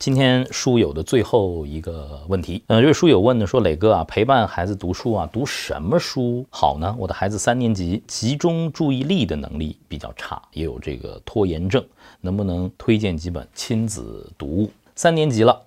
今天书友的最后一个问题，嗯，这位书友问的，说磊哥啊，陪伴孩子读书啊，读什么书好呢？我的孩子三年级，集中注意力的能力比较差，也有这个拖延症，能不能推荐几本亲子读物？三年级了，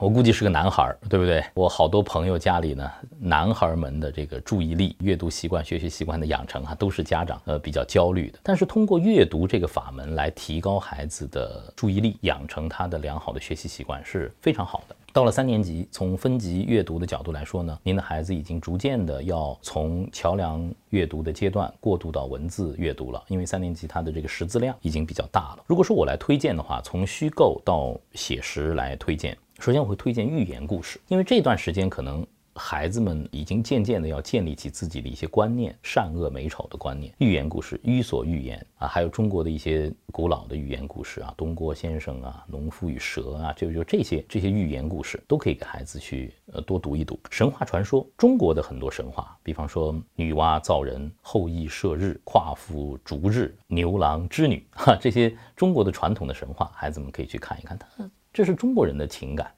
我估计是个男孩儿，对不对？我好多朋友家里呢，男孩们的这个注意力、阅读习惯、学习习惯的养成啊，都是家长呃比较焦虑的。但是通过阅读这个法门来提高孩子的注意力，养成他的良好的学习习惯是非常好的。到了三年级，从分级阅读的角度来说呢，您的孩子已经逐渐的要从桥梁阅读的阶段过渡到文字阅读了，因为三年级他的这个识字量已经比较大了。如果说我来推荐的话，从虚构到写实来推荐，首先我会推荐寓言故事，因为这段时间可能。孩子们已经渐渐的要建立起自己的一些观念，善恶美丑的观念。寓言故事，伊索寓言啊，还有中国的一些古老的寓言故事啊，东郭先生啊，农夫与蛇啊，就就这些这些寓言故事都可以给孩子去呃多读一读。神话传说，中国的很多神话，比方说女娲造人、后羿射日、夸父逐日、牛郎织女，哈，这些中国的传统的神话，孩子们可以去看一看，它这是中国人的情感。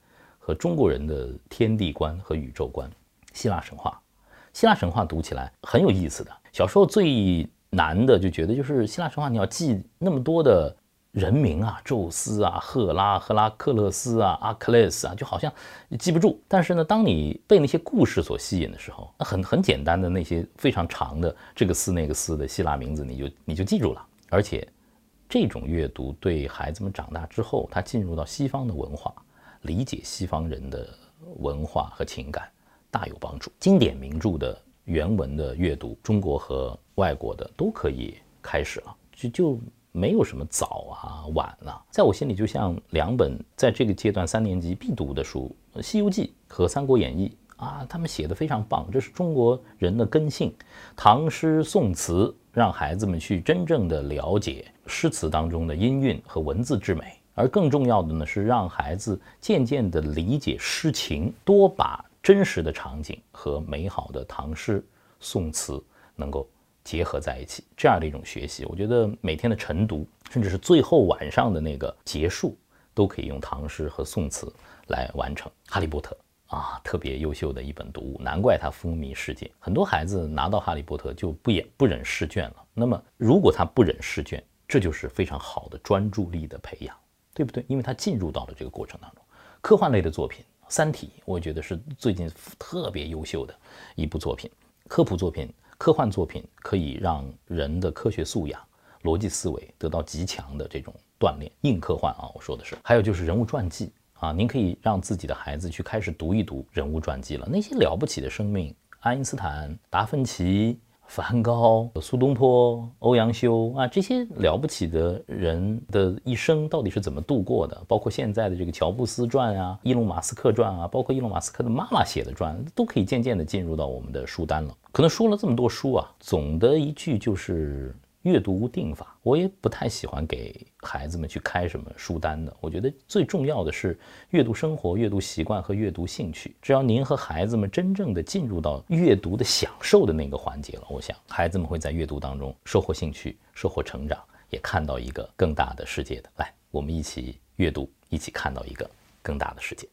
和中国人的天地观和宇宙观，希腊神话，希腊神话读起来很有意思的。小时候最难的就觉得就是希腊神话，你要记那么多的人名啊，宙斯啊，赫拉、赫拉克勒斯啊，阿克勒斯啊，就好像记不住。但是呢，当你被那些故事所吸引的时候，那很很简单的那些非常长的这个斯那个斯的希腊名字，你就你就记住了。而且这种阅读对孩子们长大之后，他进入到西方的文化。理解西方人的文化和情感大有帮助。经典名著的原文的阅读，中国和外国的都可以开始了，就就没有什么早啊晚了。在我心里，就像两本在这个阶段三年级必读的书，《西游记》和《三国演义》啊，他们写的非常棒，这是中国人的根性。唐诗宋词，让孩子们去真正的了解诗词当中的音韵和文字之美。而更重要的呢，是让孩子渐渐地理解诗情，多把真实的场景和美好的唐诗宋词能够结合在一起。这样的一种学习，我觉得每天的晨读，甚至是最后晚上的那个结束，都可以用唐诗和宋词来完成。哈利波特啊，特别优秀的一本读物，难怪它风靡世界。很多孩子拿到哈利波特就不演不忍试卷了。那么，如果他不忍试卷，这就是非常好的专注力的培养。对不对？因为他进入到了这个过程当中，科幻类的作品《三体》，我觉得是最近特别优秀的一部作品。科普作品、科幻作品可以让人的科学素养、逻辑思维得到极强的这种锻炼。硬科幻啊，我说的是。还有就是人物传记啊，您可以让自己的孩子去开始读一读人物传记了。那些了不起的生命，爱因斯坦、达芬奇。梵高、苏东坡、欧阳修啊，这些了不起的人的一生到底是怎么度过的？包括现在的这个乔布斯传啊、伊隆马斯克传啊，包括伊隆马斯克的妈妈写的传，都可以渐渐的进入到我们的书单了。可能说了这么多书啊，总的一句就是。阅读无定法，我也不太喜欢给孩子们去开什么书单的。我觉得最重要的是阅读生活、阅读习惯和阅读兴趣。只要您和孩子们真正的进入到阅读的享受的那个环节了，我想孩子们会在阅读当中收获兴趣、收获成长，也看到一个更大的世界的。来，我们一起阅读，一起看到一个更大的世界。